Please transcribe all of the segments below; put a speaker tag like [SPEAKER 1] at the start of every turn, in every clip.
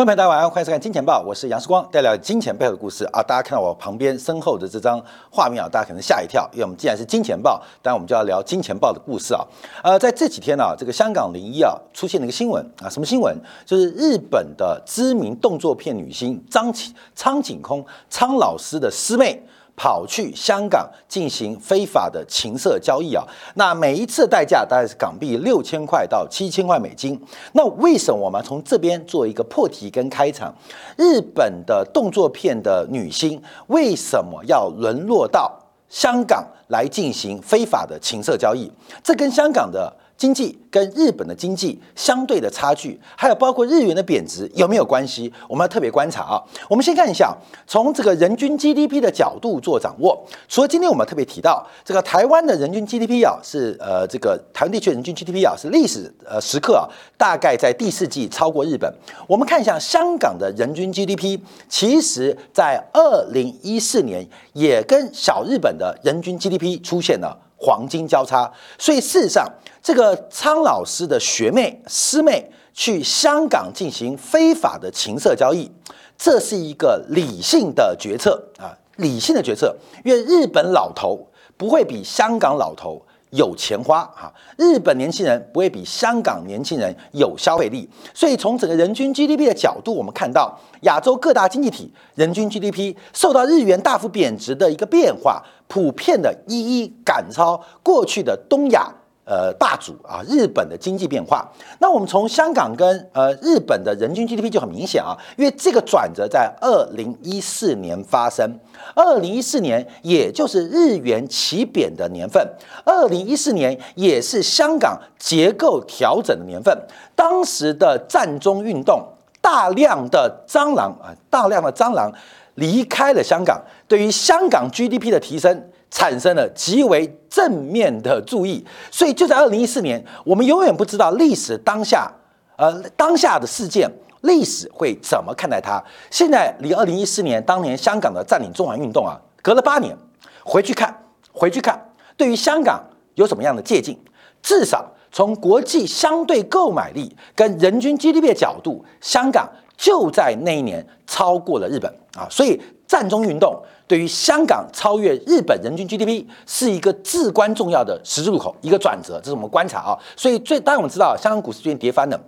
[SPEAKER 1] 观众朋友大家晚上，欢迎收看《金钱报》，我是杨世光，带来金钱背后的故事啊！大家看到我旁边身后的这张画面啊，大家可能吓一跳，因为我们既然是金钱报，当然我们就要聊金钱报的故事啊。呃，在这几天呢、这个香港零一啊出现了一个新闻啊，什么新闻？就是日本的知名动作片女星张苍井空苍老师的师妹。跑去香港进行非法的情色交易啊，那每一次代价大概是港币六千块到七千块美金。那为什么我们从这边做一个破题跟开场？日本的动作片的女星为什么要沦落到香港来进行非法的情色交易？这跟香港的经济跟日本的经济相对的差距，还有包括日元的贬值有没有关系？我们要特别观察啊。我们先看一下，从这个人均 GDP 的角度做掌握。除了今天我们特别提到这个台湾的人均 GDP 啊，是呃这个台湾地区人均 GDP 啊是历史呃时刻啊，大概在第四季超过日本。我们看一下香港的人均 GDP，其实在二零一四年也跟小日本的人均 GDP 出现了黄金交叉，所以事实上。这个苍老师的学妹师妹去香港进行非法的情色交易，这是一个理性的决策啊，理性的决策，因为日本老头不会比香港老头有钱花哈，日本年轻人不会比香港年轻人有消费力，所以从整个人均 GDP 的角度，我们看到亚洲各大经济体人均 GDP 受到日元大幅贬值的一个变化，普遍的一一赶超过去的东亚。呃，霸主啊，日本的经济变化。那我们从香港跟呃日本的人均 GDP 就很明显啊，因为这个转折在二零一四年发生。二零一四年也就是日元起贬的年份，二零一四年也是香港结构调整的年份。当时的战中运动，大量的蟑螂啊，大量的蟑螂离开了香港，对于香港 GDP 的提升。产生了极为正面的注意，所以就在二零一四年，我们永远不知道历史当下，呃，当下的事件，历史会怎么看待它。现在离二零一四年当年香港的占领中环运动啊，隔了八年，回去看，回去看，对于香港有什么样的借鉴？至少从国际相对购买力跟人均 GDP 的角度，香港就在那一年超过了日本啊，所以战中运动。对于香港超越日本人均 GDP 是一个至关重要的十字路口，一个转折，这是我们观察啊。所以最当然我们知道，香港股市最近跌翻了，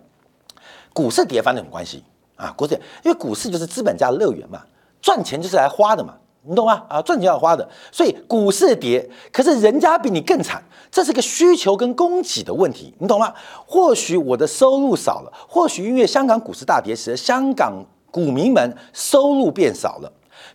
[SPEAKER 1] 股市跌翻有什么关系啊？股市因为股市就是资本家的乐园嘛，赚钱就是来花的嘛，你懂吗？啊，赚钱要花的，所以股市跌，可是人家比你更惨，这是个需求跟供给的问题，你懂吗？或许我的收入少了，或许因为香港股市大跌时，香港股民们收入变少了。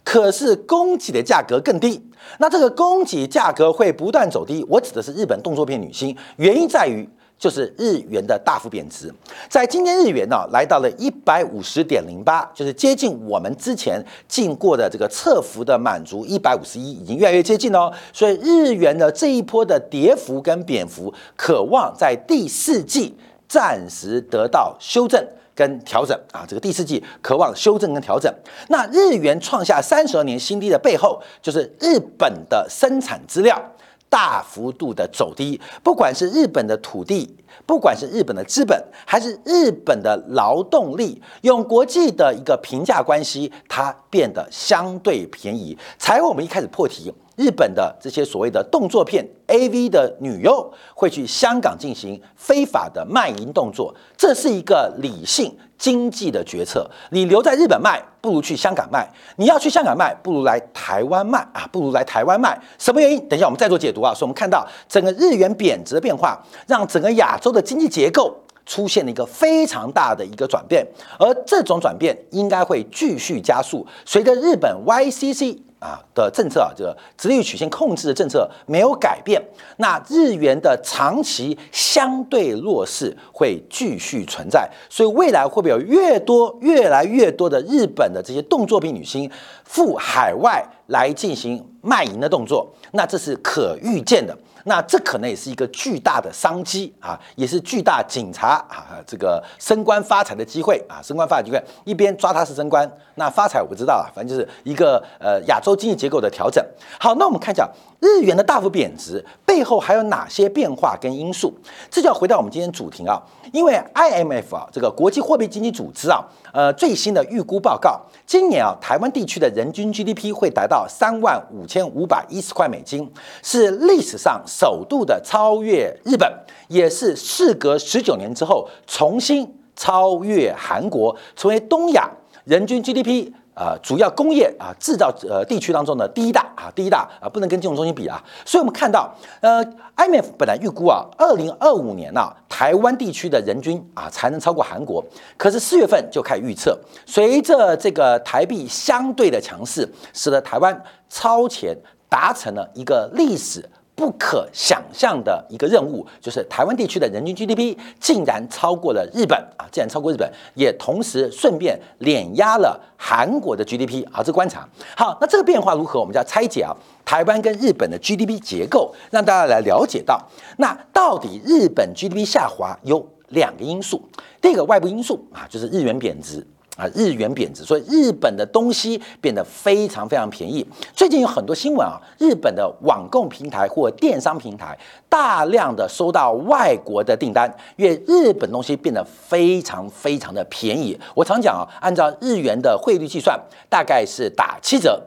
[SPEAKER 1] 可是供给的价格更低，那这个供给价格会不断走低。我指的是日本动作片女星，原因在于就是日元的大幅贬值。在今天日元呢来到了一百五十点零八，就是接近我们之前进过的这个侧幅的满足一百五十一，已经越来越接近哦。所以日元的这一波的跌幅跟贬幅，渴望在第四季暂时得到修正。跟调整啊，这个第四季渴望修正跟调整。那日元创下三十二年新低的背后，就是日本的生产资料大幅度的走低，不管是日本的土地，不管是日本的资本，还是日本的劳动力，用国际的一个评价关系，它变得相对便宜。才我们一开始破题。日本的这些所谓的动作片 AV 的女优会去香港进行非法的卖淫动作，这是一个理性经济的决策。你留在日本卖，不如去香港卖；你要去香港卖，不如来台湾卖啊，不如来台湾卖。什么原因？等一下我们再做解读啊。所以我们看到整个日元贬值的变化，让整个亚洲的经济结构出现了一个非常大的一个转变，而这种转变应该会继续加速，随着日本 YCC。啊的政策啊，这个直率曲线控制的政策没有改变，那日元的长期相对弱势会继续存在，所以未来会不会有越多、越来越多的日本的这些动作片女星赴海外来进行卖淫的动作？那这是可预见的。那这可能也是一个巨大的商机啊，也是巨大警察啊这个升官发财的机会啊，升官发财机会，一边抓他是升官，那发财我不知道啊，反正就是一个呃亚洲经济结构的调整。好，那我们看一下日元的大幅贬值背后还有哪些变化跟因素？这就要回到我们今天主题啊，因为 IMF 啊，这个国际货币基金组织啊，呃，最新的预估报告，今年啊，台湾地区的人均 GDP 会达到三万五千五百一十块美金，是历史上首度的超越日本，也是事隔十九年之后重新超越韩国，成为东亚人均 GDP。呃，主要工业啊制造呃地区当中的第一大啊，第一大啊，不能跟金融中心比啊。所以我们看到，呃，IMF 本来预估啊，二零二五年呐，台湾地区的人均啊才能超过韩国。可是四月份就开始预测，随着这个台币相对的强势，使得台湾超前达成了一个历史。不可想象的一个任务，就是台湾地区的人均 GDP 竟然超过了日本啊！竟然超过日本，也同时顺便碾压了韩国的 GDP 啊！这观察好，那这个变化如何？我们就要拆解啊，台湾跟日本的 GDP 结构，让大家来了解到，那到底日本 GDP 下滑有两个因素，第一个外部因素啊，就是日元贬值。啊，日元贬值，所以日本的东西变得非常非常便宜。最近有很多新闻啊，日本的网购平台或电商平台大量的收到外国的订单，因为日本东西变得非常非常的便宜。我常讲啊，按照日元的汇率计算，大概是打七折。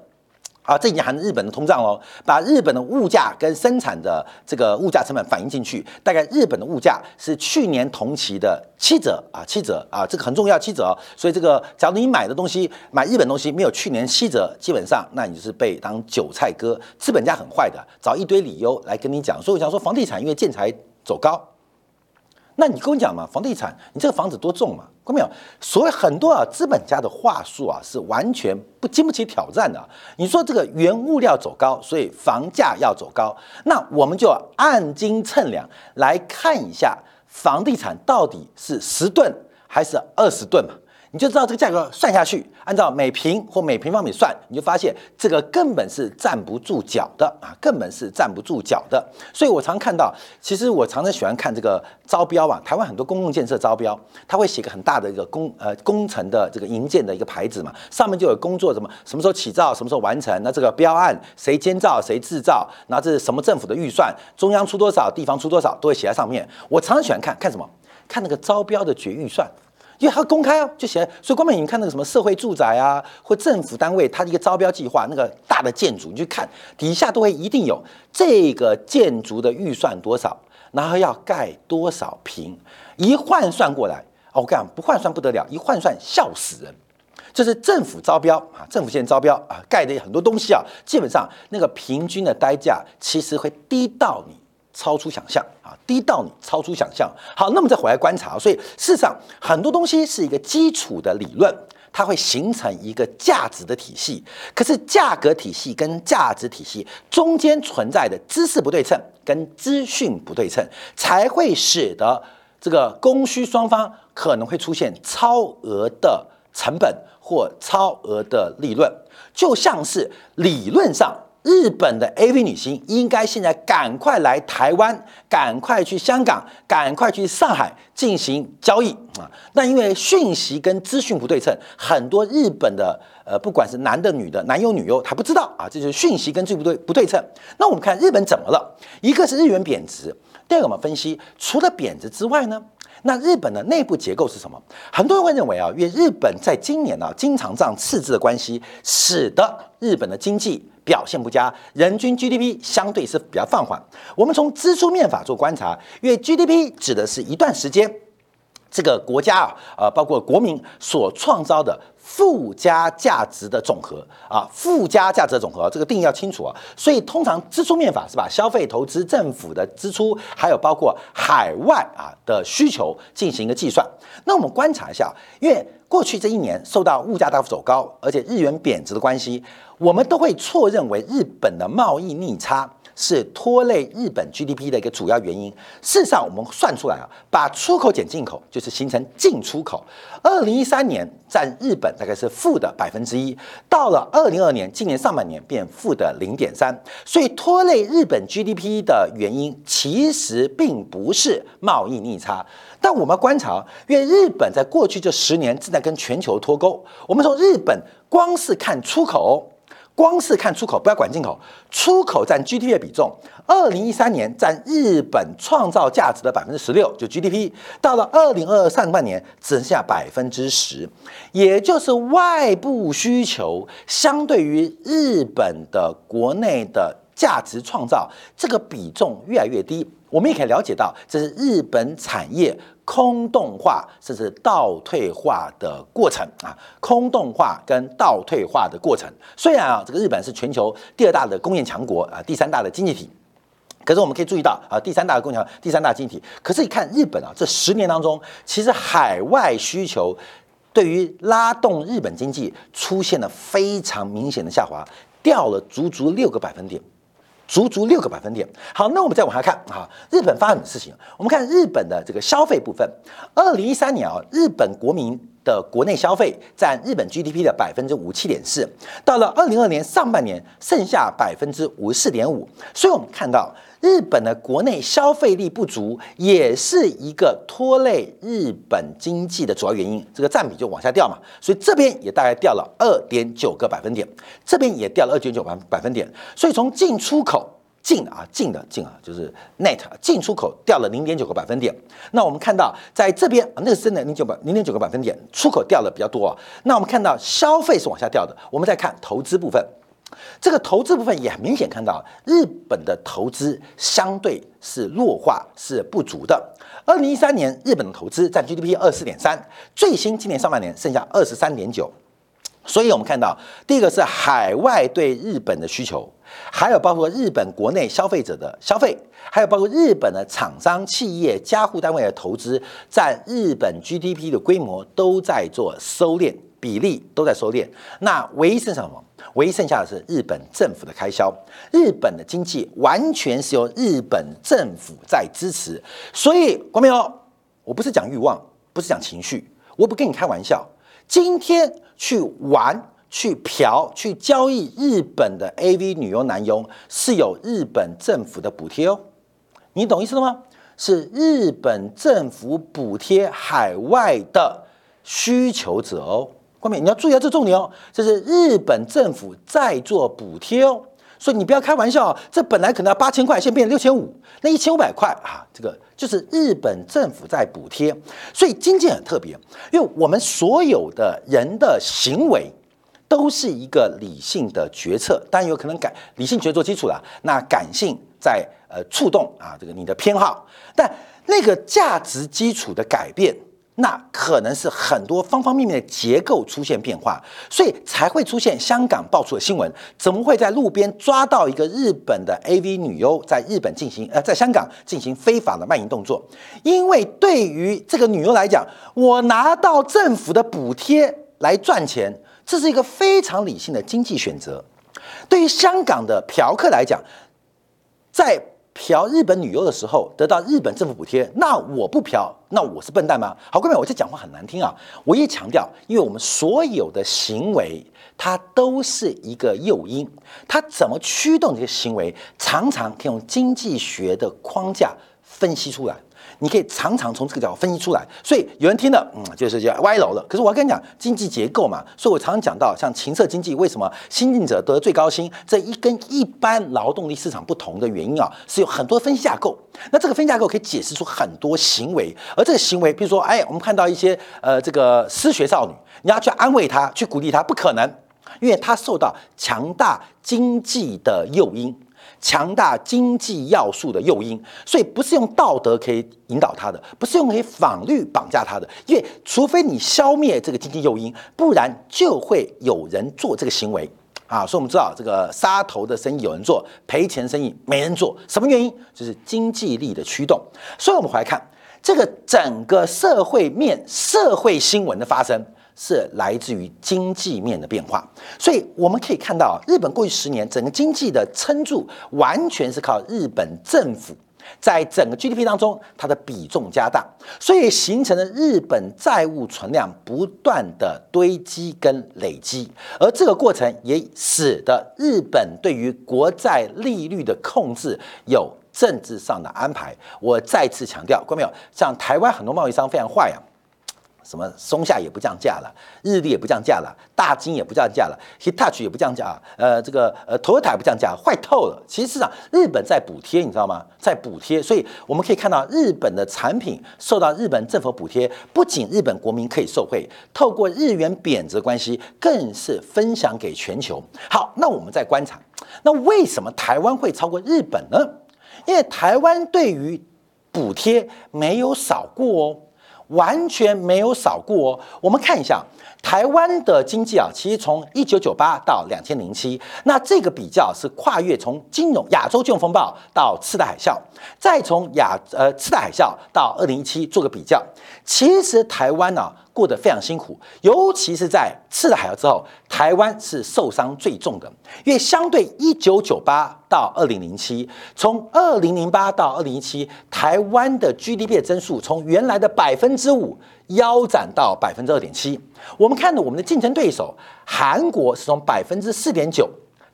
[SPEAKER 1] 啊，这已经含日本的通胀哦，把日本的物价跟生产的这个物价成本反映进去，大概日本的物价是去年同期的七折啊，七折啊，这个很重要，七折。所以这个，假如你买的东西买日本东西没有去年七折，基本上那你就是被当韭菜割，资本家很坏的，找一堆理由来跟你讲。所以我想说，房地产因为建材走高。那你跟我讲嘛，房地产，你这个房子多重嘛？看没有？所以很多啊，资本家的话术啊，是完全不经不起挑战的。你说这个原物料走高，所以房价要走高，那我们就按斤称两来看一下，房地产到底是十吨还是二十吨嘛？你就知道这个价格算下去，按照每平或每平方米算，你就发现这个根本是站不住脚的啊，根本是站不住脚的。所以我常看到，其实我常常喜欢看这个招标啊，台湾很多公共建设招标，他会写个很大的一个工呃工程的这个营建的一个牌子嘛，上面就有工作什么什么时候起造，什么时候完成，那这个标案谁监造谁制造，然后这是什么政府的预算，中央出多少，地方出多少，都会写在上面。我常常喜欢看看什么，看那个招标的决预算。因为它公开哦，就写，所以光美你看那个什么社会住宅啊，或政府单位，它的一个招标计划，那个大的建筑，你去看底下都会一定有这个建筑的预算多少，然后要盖多少平，一换算过来，哦，我跟你讲，不换算不得了，一换算笑死人。就是政府招标啊，政府现在招标啊，盖的很多东西啊，基本上那个平均的单价其实会低到你。超出想象啊，低到你超出想象。好，那么再回来观察，所以事实上很多东西是一个基础的理论，它会形成一个价值的体系。可是价格体系跟价值体系中间存在的知识不对称跟资讯不对称，才会使得这个供需双方可能会出现超额的成本或超额的利润，就像是理论上。日本的 AV 女星应该现在赶快来台湾，赶快去香港，赶快去上海进行交易啊！那因为讯息跟资讯不对称，很多日本的呃，不管是男的女的，男优女优，他不知道啊，这就是讯息跟资讯不对不对称。那我们看日本怎么了？一个是日元贬值，第二个我们分析，除了贬值之外呢？那日本的内部结构是什么？很多人会认为啊，因为日本在今年呢，经常这样赤字的关系，使得日本的经济表现不佳，人均 GDP 相对是比较放缓。我们从支出面法做观察，因为 GDP 指的是一段时间这个国家啊，呃，包括国民所创造的。附加价值的总和啊，附加价值的总和，这个定义要清楚啊。所以通常支出面法是把消费、投资、政府的支出，还有包括海外啊的需求进行一个计算。那我们观察一下，因为过去这一年受到物价大幅走高，而且日元贬值的关系，我们都会错认为日本的贸易逆差。是拖累日本 GDP 的一个主要原因。事实上，我们算出来啊，把出口减进口，就是形成进出口。二零一三年占日本大概是负的百分之一，到了二零二年，今年上半年变负的零点三。所以拖累日本 GDP 的原因，其实并不是贸易逆差。但我们观察，因为日本在过去这十年正在跟全球脱钩。我们从日本光是看出口。光是看出口，不要管进口，出口占 GDP 的比重，二零一三年占日本创造价值的百分之十六，就 GDP，到了二零二二上半年只剩下百分之十，也就是外部需求相对于日本的国内的价值创造这个比重越来越低。我们也可以了解到，这是日本产业。空洞化甚至倒退化的过程啊，空洞化跟倒退化的过程。虽然啊，这个日本是全球第二大的工业强国啊，第三大的经济体，可是我们可以注意到啊，第三大的工业第三大经济体。可是你看日本啊，这十年当中，其实海外需求对于拉动日本经济出现了非常明显的下滑，掉了足足六个百分点。足足六个百分点。好，那我们再往下看啊，日本发生什么事情？我们看日本的这个消费部分。二零一三年啊，日本国民的国内消费占日本 GDP 的百分之五七点四，到了二零二年上半年剩下百分之五十四点五。所以我们看到日本的国内消费力不足，也是一个拖累日本经济的主要原因。这个占比就往下掉嘛，所以这边也大概掉了二点九个百分点，这边也掉了二点九百百分点。所以从进出口。进啊，进的进啊，就是 net 进出口掉了零点九个百分点。那我们看到在这边啊那个是的零九百零点九个百分点，出口掉了比较多啊。那我们看到消费是往下掉的。我们再看投资部分，这个投资部分也很明显看到日本的投资相对是弱化，是不足的。二零一三年日本的投资占 GDP 二四点三，最新今年上半年剩下二十三点九。所以我们看到第一个是海外对日本的需求。还有包括日本国内消费者的消费，还有包括日本的厂商、企业、家户单位的投资，占日本 GDP 的规模都在做收敛，比例都在收敛。那唯一剩下什么？唯一剩下的是日本政府的开销。日本的经济完全是由日本政府在支持。所以，国民哦，我不是讲欲望，不是讲情绪，我不跟你开玩笑。今天去玩。去嫖、去交易日本的 AV 女优、男优是有日本政府的补贴哦，你懂意思了吗？是日本政府补贴海外的需求者哦，关明你要注意到这重点哦，这是日本政府在做补贴哦，所以你不要开玩笑，这本来可能要八千块，现在变成六千五，那一千五百块啊，这个就是日本政府在补贴，所以经济很特别，因为我们所有的人的行为。都是一个理性的决策，当然有可能感理性决策基础了，那感性在呃触动啊，这个你的偏好，但那个价值基础的改变，那可能是很多方方面面的结构出现变化，所以才会出现香港爆出的新闻，怎么会在路边抓到一个日本的 AV 女优在日本进行呃在香港进行非法的卖淫动作？因为对于这个女优来讲，我拿到政府的补贴来赚钱。这是一个非常理性的经济选择。对于香港的嫖客来讲，在嫖日本女优的时候得到日本政府补贴，那我不嫖，那我是笨蛋吗？好，各位，我这讲话很难听啊！我也强调，因为我们所有的行为，它都是一个诱因，它怎么驱动这些行为，常常可以用经济学的框架分析出来。你可以常常从这个角度分析出来，所以有人听了，嗯，就是叫歪楼了。可是我要跟你讲，经济结构嘛，所以我常常讲到，像情色经济为什么新进者得最高薪，这一跟一般劳动力市场不同的原因啊，是有很多分析架构。那这个分析架构可以解释出很多行为，而这个行为，比如说，哎，我们看到一些呃，这个失学少女，你要去安慰她，去鼓励她，不可能，因为她受到强大经济的诱因。强大经济要素的诱因，所以不是用道德可以引导他的，不是用法律绑架他的，因为除非你消灭这个经济诱因，不然就会有人做这个行为啊。所以我们知道，这个杀头的生意有人做，赔钱生意没人做，什么原因？就是经济力的驱动。所以我们回来看这个整个社会面、社会新闻的发生。是来自于经济面的变化，所以我们可以看到，日本过去十年整个经济的撑住，完全是靠日本政府在整个 GDP 当中它的比重加大，所以形成了日本债务存量不断的堆积跟累积，而这个过程也使得日本对于国债利率的控制有政治上的安排。我再次强调，过没有？像台湾很多贸易商非常坏啊。什么松下也不降价了，日立也不降价了，大金也不降价了，Hitachi 也不降价，呃，这个呃，Toyota 也不降价，坏透了。其实上，日本在补贴，你知道吗？在补贴，所以我们可以看到日本的产品受到日本政府补贴，不仅日本国民可以受惠，透过日元贬值关系，更是分享给全球。好，那我们再观察，那为什么台湾会超过日本呢？因为台湾对于补贴没有少过哦。完全没有少过哦。我们看一下台湾的经济啊，其实从一九九八到两千零七，那这个比较是跨越从金融亚洲金融风暴到次贷海啸，再从亚呃次贷海啸到二零一七做个比较。其实台湾呢过得非常辛苦，尤其是在次贷海啸之后，台湾是受伤最重的，因为相对一九九八到二零零七，从二零零八到二零一七，台湾的 GDP 的增速从原来的百分之五腰斩到百分之二点七。我们看到我们的竞争对手韩国是从百分之四点九。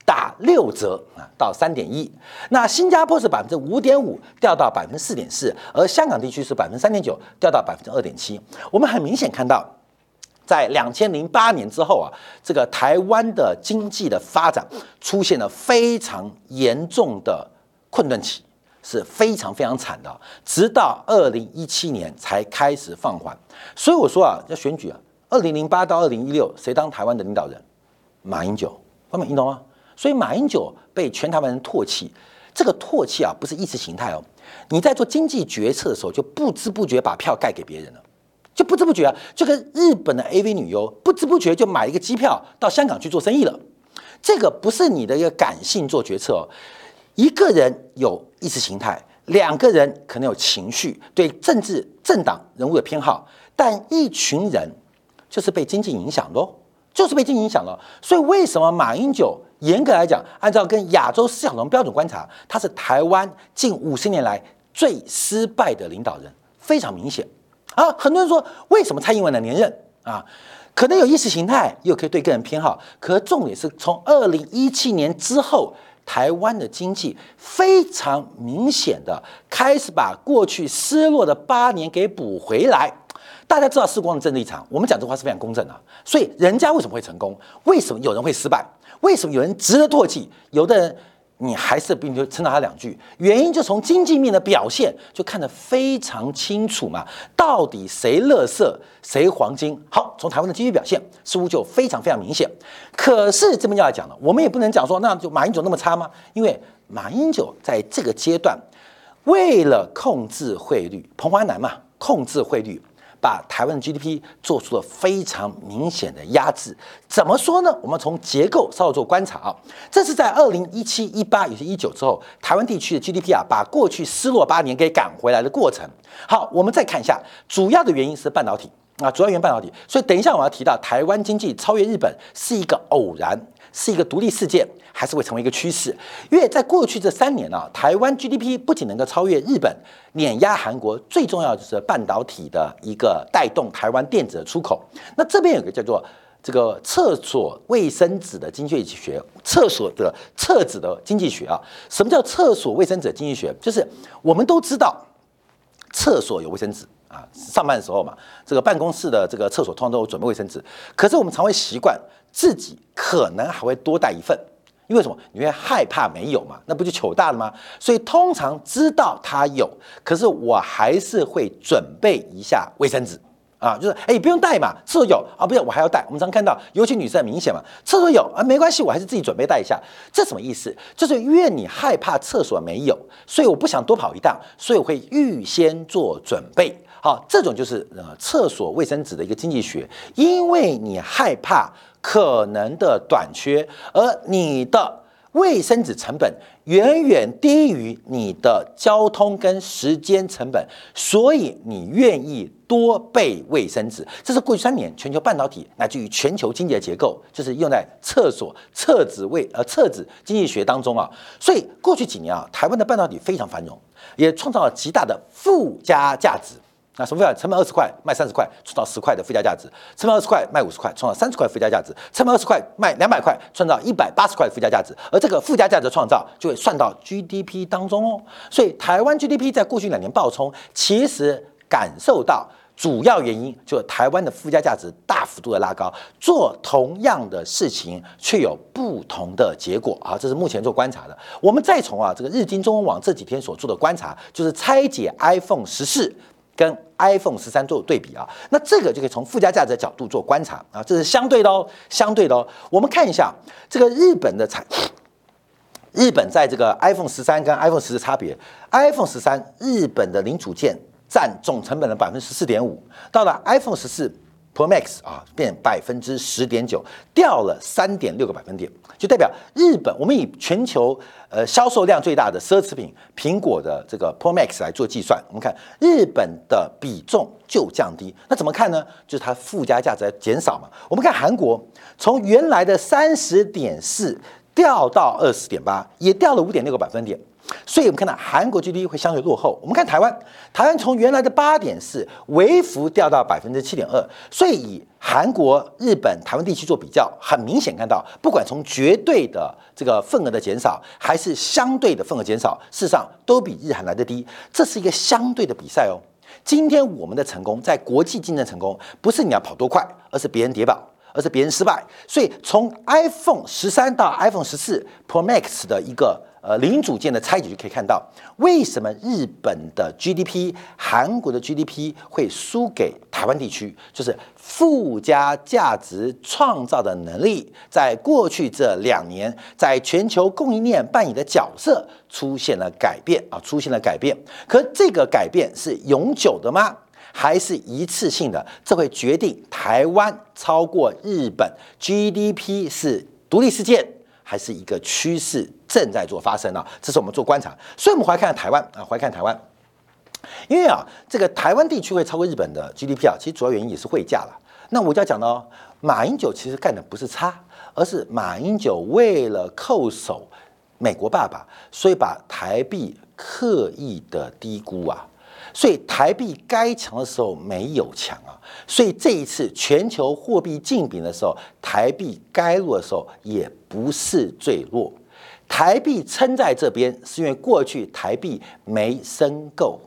[SPEAKER 1] 打六折啊，到三点一。那新加坡是百分之五点五，掉到百分之四点四，而香港地区是百分之三点九，掉到百分之二点七。我们很明显看到，在两千零八年之后啊，这个台湾的经济的发展出现了非常严重的困顿期，是非常非常惨的。直到二零一七年才开始放缓。所以我说啊，要选举啊，二零零八到二零一六，谁当台湾的领导人？马英九，方便你懂吗？所以马英九被全台湾人唾弃，这个唾弃啊不是意识形态哦，你在做经济决策的时候就不知不觉把票盖给别人了，就不知不觉啊，就跟日本的 AV 女优不知不觉就买一个机票到香港去做生意了，这个不是你的一个感性做决策哦，一个人有意识形态，两个人可能有情绪，对政治政党人物的偏好，但一群人就是被经济影响的，就是被经济影响了，所以为什么马英九？严格来讲，按照跟亚洲四小龙标准观察，他是台湾近五十年来最失败的领导人，非常明显啊！很多人说，为什么蔡英文能连任啊？可能有意识形态，又可以对个人偏好，可重点是从二零一七年之后，台湾的经济非常明显的开始把过去失落的八年给补回来。大家知道世光的政治立场，我们讲这话是非常公正的，所以人家为什么会成功？为什么有人会失败？为什么有人值得唾弃？有的人你还是并就称赞他两句，原因就从经济面的表现就看得非常清楚嘛。到底谁乐色，谁黄金？好，从台湾的经济表现似乎就非常非常明显。可是这边就要讲了，我们也不能讲说那就马英九那么差吗？因为马英九在这个阶段为了控制汇率，彭淮南嘛，控制汇率。把台湾的 GDP 做出了非常明显的压制，怎么说呢？我们从结构稍微做观察啊，这是在二零一七、一八，有些一九之后，台湾地区的 GDP 啊，把过去失落八年给赶回来的过程。好，我们再看一下，主要的原因是半导体啊，主要原因半导体。所以等一下我要提到台湾经济超越日本是一个偶然。是一个独立事件，还是会成为一个趋势？因为在过去这三年啊，台湾 GDP 不仅能够超越日本，碾压韩国，最重要就是半导体的一个带动台湾电子的出口。那这边有个叫做这个厕所卫生纸的经济学，厕所的厕纸的经济学啊。什么叫厕所卫生纸经济学？就是我们都知道，厕所有卫生纸啊，上班的时候嘛，这个办公室的这个厕所通常都有准备卫生纸，可是我们常会习惯。自己可能还会多带一份，因为什么？你会害怕没有嘛？那不就糗大了吗？所以通常知道他有，可是我还是会准备一下卫生纸啊，就是哎，不用带嘛，厕所有啊，不用我还要带。我们常看到，尤其女生明显嘛，厕所有啊，没关系，我还是自己准备带一下。这什么意思？就是因为你害怕厕所没有，所以我不想多跑一趟，所以我会预先做准备。好，这种就是呃厕所卫生纸的一个经济学，因为你害怕。可能的短缺，而你的卫生纸成本远远低于你的交通跟时间成本，所以你愿意多备卫生纸。这是过去三年全球半导体乃至于全球经济的结构，就是用在厕所厕纸卫呃厕纸经济学当中啊。所以过去几年啊，台湾的半导体非常繁荣，也创造了极大的附加价值。那什么价？成本二十块卖三十块，创造十块的附加价值；成本二十块卖五十块，创造三十块附加价值；成本二十块卖两百块，创造一百八十块附加价值。而这个附加价值创造就会算到 GDP 当中哦。所以台湾 GDP 在过去两年暴冲，其实感受到主要原因就是台湾的附加价值大幅度的拉高，做同样的事情却有不同的结果啊！这是目前做观察的。我们再从啊这个日经中文网这几天所做的观察，就是拆解 iPhone 十四跟 iPhone 十三做对比啊，那这个就可以从附加价值的角度做观察啊，这是相对的哦，相对的哦。我们看一下这个日本的产，日本在这个 iPhone 十三跟 iPhone 十的差别，iPhone 十三日本的零组件。占总成本的百分之十四点五，到了 iPhone 十四 Pro Max 啊，变百分之十点九，掉了三点六个百分点，就代表日本。我们以全球呃销售量最大的奢侈品苹果的这个 Pro Max 来做计算，我们看日本的比重就降低。那怎么看呢？就是它附加价值在减少嘛。我们看韩国，从原来的三十点四掉到二十点八，也掉了五点六个百分点。所以，我们看到韩国 GDP 会相对落后。我们看台湾，台湾从原来的八点四微幅掉到百分之七点二。所以，以韩国、日本、台湾地区做比较，很明显看到，不管从绝对的这个份额的减少，还是相对的份额减少，事实上都比日韩来的低。这是一个相对的比赛哦。今天我们的成功，在国际竞争成功，不是你要跑多快，而是别人跌倒，而是别人失败。所以，从 iPhone 十三到 iPhone 十四 Pro Max 的一个。呃，零组件的拆解就可以看到，为什么日本的 GDP、韩国的 GDP 会输给台湾地区，就是附加价值创造的能力，在过去这两年，在全球供应链扮演的角色出现了改变啊，出现了改变。可这个改变是永久的吗？还是一次性的？这会决定台湾超过日本 GDP 是独立事件，还是一个趋势？正在做发生啊，这是我们做观察，所以我们回看台湾啊，回看台湾，因为啊，这个台湾地区会超过日本的 GDP 啊，其实主要原因也是汇价了。那我就要讲到，马英九其实干的不是差，而是马英九为了扣守美国爸爸，所以把台币刻意的低估啊。所以台币该强的时候没有强啊，所以这一次全球货币竞比的时候，台币该弱的时候也不是最弱。台币撑在这边，是因为过去台币没升够，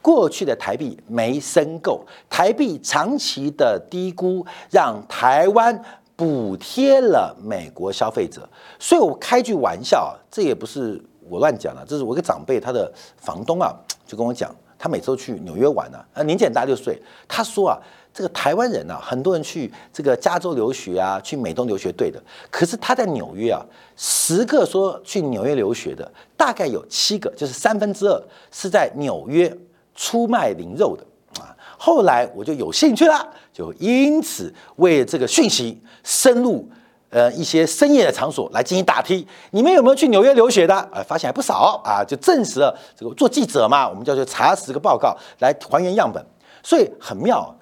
[SPEAKER 1] 过去的台币没升够，台币长期的低估，让台湾补贴了美国消费者。所以我开句玩笑啊，这也不是我乱讲了，这是我一个长辈，他的房东啊，就跟我讲，他每周去纽约玩呢，呃，年纪很大六岁，他说啊。这个台湾人啊，很多人去这个加州留学啊，去美东留学，对的。可是他在纽约啊，十个说去纽约留学的，大概有七个，就是三分之二是在纽约出卖灵肉的啊。后来我就有兴趣了，就因此为这个讯息深入呃一些深夜的场所来进行打听，你们有没有去纽约留学的？啊，发现还不少啊，就证实了这个做记者嘛，我们叫做查实个报告来还原样本，所以很妙。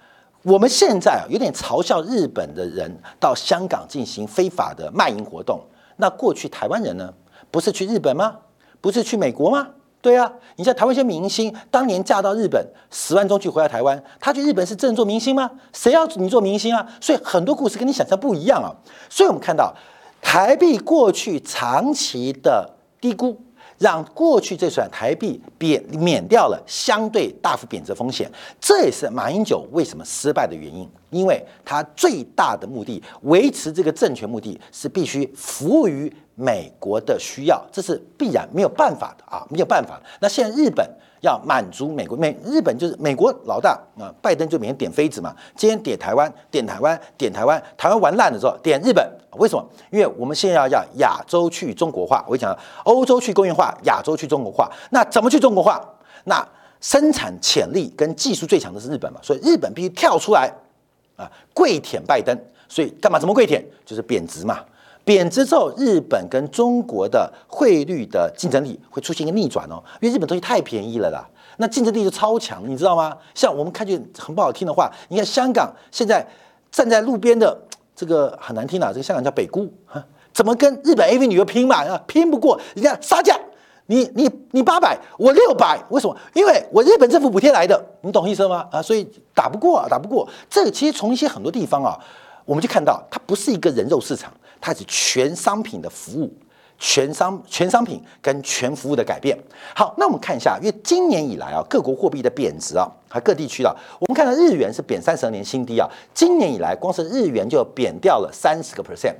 [SPEAKER 1] 我们现在啊有点嘲笑日本的人到香港进行非法的卖淫活动。那过去台湾人呢，不是去日本吗？不是去美国吗？对啊，你像台湾一些明星，当年嫁到日本，十万中去回到台湾，他去日本是真的做明星吗？谁要你做明星啊？所以很多故事跟你想象不一样啊。所以我们看到台币过去长期的低估。让过去这串台币贬免掉了相对大幅贬值风险，这也是马英九为什么失败的原因。因为他最大的目的维持这个政权目的是必须服务于美国的需要，这是必然没有办法的啊，没有办法。那现在日本要满足美国美日本就是美国老大啊，拜登就每天点妃子嘛，今天点台湾，点台湾，点台湾，台湾玩烂的时候点日本。为什么？因为我们现在要要亚洲去中国化，我讲欧洲去工业化，亚洲去中国化。那怎么去中国化？那生产潜力跟技术最强的是日本嘛，所以日本必须跳出来啊，跪舔拜登。所以干嘛？怎么跪舔？就是贬值嘛。贬值之后，日本跟中国的汇率的竞争力会出现一个逆转哦，因为日本东西太便宜了啦，那竞争力就超强，你知道吗？像我们看句很不好听的话，你看香港现在站在路边的。这个很难听啊！这个香港叫北姑，怎么跟日本 AV 女优拼嘛？啊，拼不过人家杀价，你你你八百，我六百，为什么？因为我日本政府补贴来的，你懂意思吗？啊，所以打不过，啊，打不过。这个其实从一些很多地方啊，我们就看到，它不是一个人肉市场，它是全商品的服务，全商全商品跟全服务的改变。好，那我们看一下，因为今年以来啊，各国货币的贬值啊，还各地区啊，我们看到日元是贬三十年新低啊，今年以来光是日元就贬掉了三十个 percent。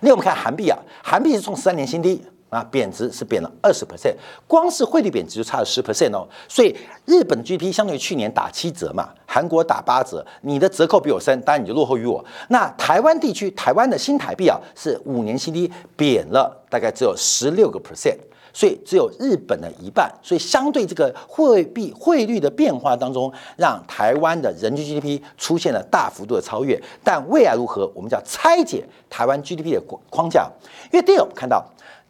[SPEAKER 1] 那我们看韩币啊，韩币是创十三年新低。啊，贬值是贬了二十 percent，光是汇率贬值就差了十 percent 哦。所以日本的 GDP 相对于去年打七折嘛，韩国打八折，你的折扣比我深，当然你就落后于我。那台湾地区，台湾的新台币啊是五年新低，贬了大概只有十六个 percent，所以只有日本的一半。所以相对这个汇币汇率的变化当中，让台湾的人均 GDP 出现了大幅度的超越。但未来如何，我们叫拆解台湾 GDP 的框框架，因为第二我们看到。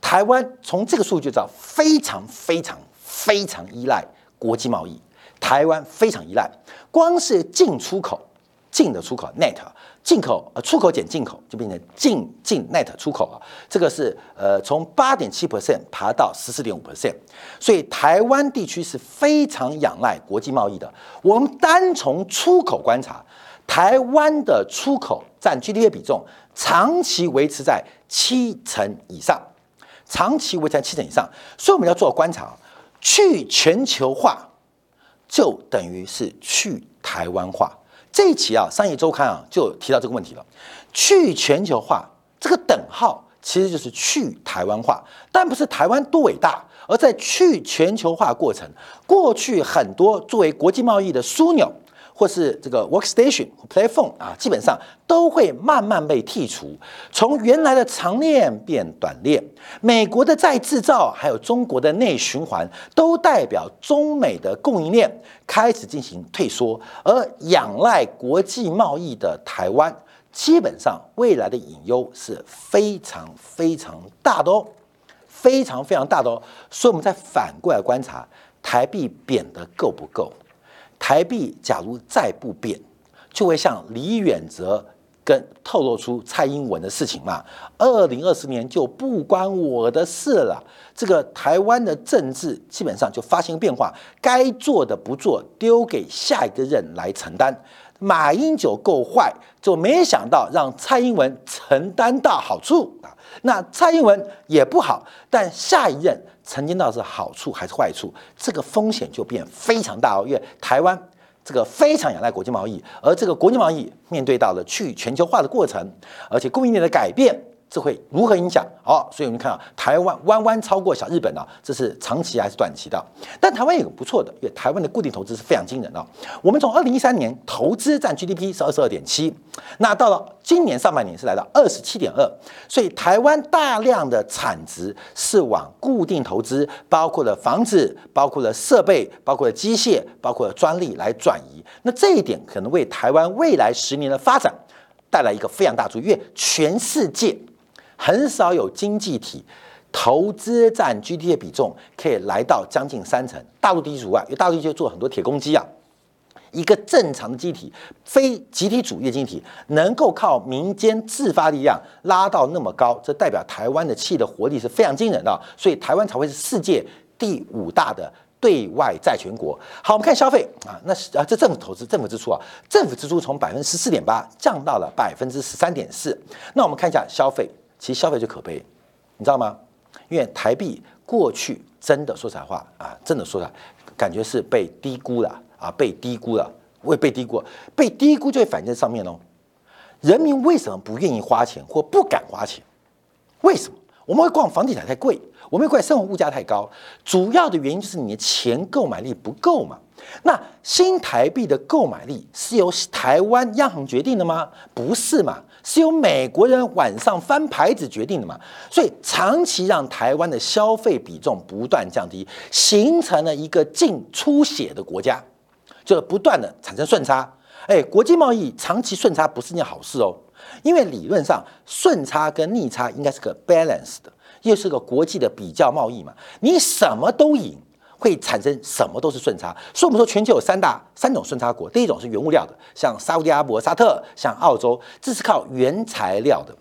[SPEAKER 1] 台湾从这个数据知道，非常非常非常依赖国际贸易。台湾非常依赖，光是进出口，进的出口 net，进口呃出口减进口就变成进进 net 出口啊，这个是呃从八点七 percent 爬到十四点五 percent，所以台湾地区是非常仰赖国际贸易的。我们单从出口观察，台湾的出口占 GDP 比重长期维持在七成以上。长期维持在七成以上，所以我们要做观察，去全球化就等于是去台湾化。这一期啊，商业周刊啊就提到这个问题了。去全球化这个等号其实就是去台湾化，但不是台湾多伟大，而在去全球化过程，过去很多作为国际贸易的枢纽。或是这个 workstation 或 platform 啊，基本上都会慢慢被剔除，从原来的长链变短链。美国的再制造，还有中国的内循环，都代表中美的供应链开始进行退缩。而仰赖国际贸易的台湾，基本上未来的隐忧是非常非常大的哦，非常非常大的哦。所以我们再反过来观察，台币贬得够不够？台币假如再不变，就会像李远哲跟透露出蔡英文的事情嘛？二零二四年就不关我的事了。这个台湾的政治基本上就发生变化，该做的不做，丢给下一个人来承担。马英九够坏，就没想到让蔡英文承担到好处啊。那蔡英文也不好，但下一任。曾经到是好处还是坏处，这个风险就变非常大哦。因为台湾这个非常仰赖国际贸易，而这个国际贸易面对到了去全球化的过程，而且供应链的改变。这会如何影响？好，所以我们看啊，台湾弯弯超过小日本啊，这是长期还是短期的？但台湾有个不错的，因为台湾的固定投资是非常惊人的。我们从二零一三年投资占 GDP 是二十二点七，那到了今年上半年是来到二十七点二，所以台湾大量的产值是往固定投资，包括了房子、包括了设备、包括了机械、包括了专利来转移。那这一点可能为台湾未来十年的发展带来一个非常大助，因为全世界。很少有经济体投资占 GDP 的比重可以来到将近三成，大陆地区除外，因为大陆地区做很多铁公鸡啊。一个正常的机体，非集体主义的经济体，能够靠民间自发力量拉到那么高，这代表台湾的企业的活力是非常惊人的，所以台湾才会是世界第五大的对外债权国。好，我们看消费啊，那是啊，这政府投资、政府支出啊，政府支出从百分之十四点八降到了百分之十三点四。那我们看一下消费。其实消费最可悲，你知道吗？因为台币过去真的说实话啊，真的说实话，感觉是被低估了啊，被低估了，会被低估，被低估就会反映在上面哦。人民为什么不愿意花钱或不敢花钱？为什么？我们会逛房地产太贵，我们会怪生活物价太高，主要的原因就是你的钱购买力不够嘛。那新台币的购买力是由台湾央行决定的吗？不是嘛？是由美国人晚上翻牌子决定的嘛？所以长期让台湾的消费比重不断降低，形成了一个净出血的国家，就是不断的产生顺差。哎，国际贸易长期顺差不是件好事哦，因为理论上顺差跟逆差应该是个 balance 的，又是个国际的比较贸易嘛，你什么都赢。会产生什么都是顺差，所以我们说全球有三大三种顺差国，第一种是原物料的，像沙特阿伯、沙特，像澳洲，这是靠原材料的。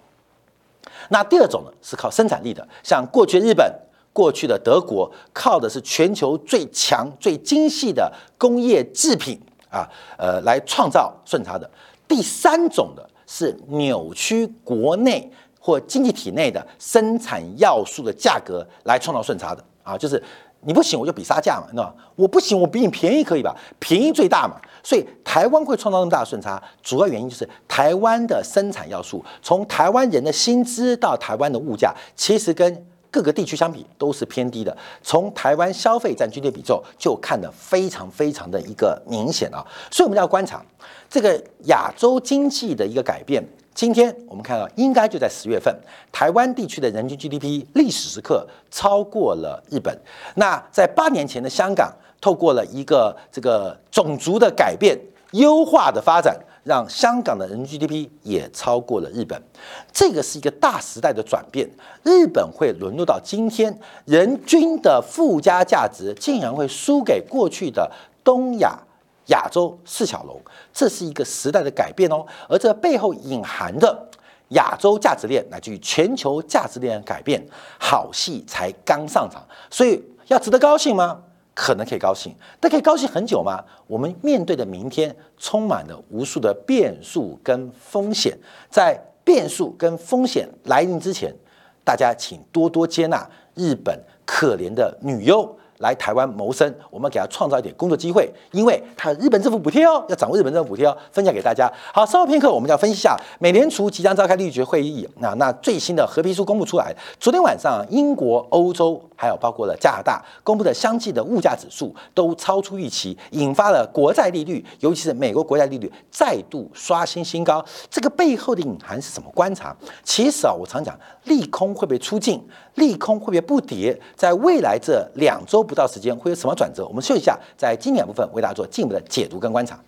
[SPEAKER 1] 那第二种呢是靠生产力的，像过去日本、过去的德国，靠的是全球最强、最精细的工业制品啊，呃，来创造顺差的。第三种的是扭曲国内。或经济体内的生产要素的价格来创造顺差的啊，就是你不行我就比杀价嘛，那我不行我比你便宜可以吧？便宜最大嘛，所以台湾会创造那么大的顺差，主要原因就是台湾的生产要素，从台湾人的薪资到台湾的物价，其实跟各个地区相比都是偏低的。从台湾消费占 GDP 比重就看得非常非常的一个明显啊，所以我们要观察这个亚洲经济的一个改变。今天我们看到，应该就在十月份，台湾地区的人均 GDP 历史时刻超过了日本。那在八年前的香港，透过了一个这个种族的改变、优化的发展。让香港的人均 GDP 也超过了日本，这个是一个大时代的转变。日本会沦落到今天，人均的附加价值竟然会输给过去的东亚、亚洲四小龙，这是一个时代的改变哦。而这背后隐含的亚洲价值链乃至于全球价值链的改变，好戏才刚上场，所以要值得高兴吗？可能可以高兴，但可以高兴很久吗？我们面对的明天充满了无数的变数跟风险，在变数跟风险来临之前，大家请多多接纳日本可怜的女优。来台湾谋生，我们给他创造一点工作机会，因为他日本政府补贴哦，要掌握日本政府补贴哦，分享给大家。好，稍后片刻，我们要分析一下美联储即将召开利率会议，那那最新的合皮书公布出来，昨天晚上英国、欧洲还有包括了加拿大公布的相继的物价指数都超出预期，引发了国债利率，尤其是美国国债利率再度刷新新高。这个背后的隐含是什么观察？其实啊，我常讲利空会不会出尽，利空会不会不跌，在未来这两周。不到时间会有什么转折？我们休息一下，在经典部分为大家做进一步的解读跟观察。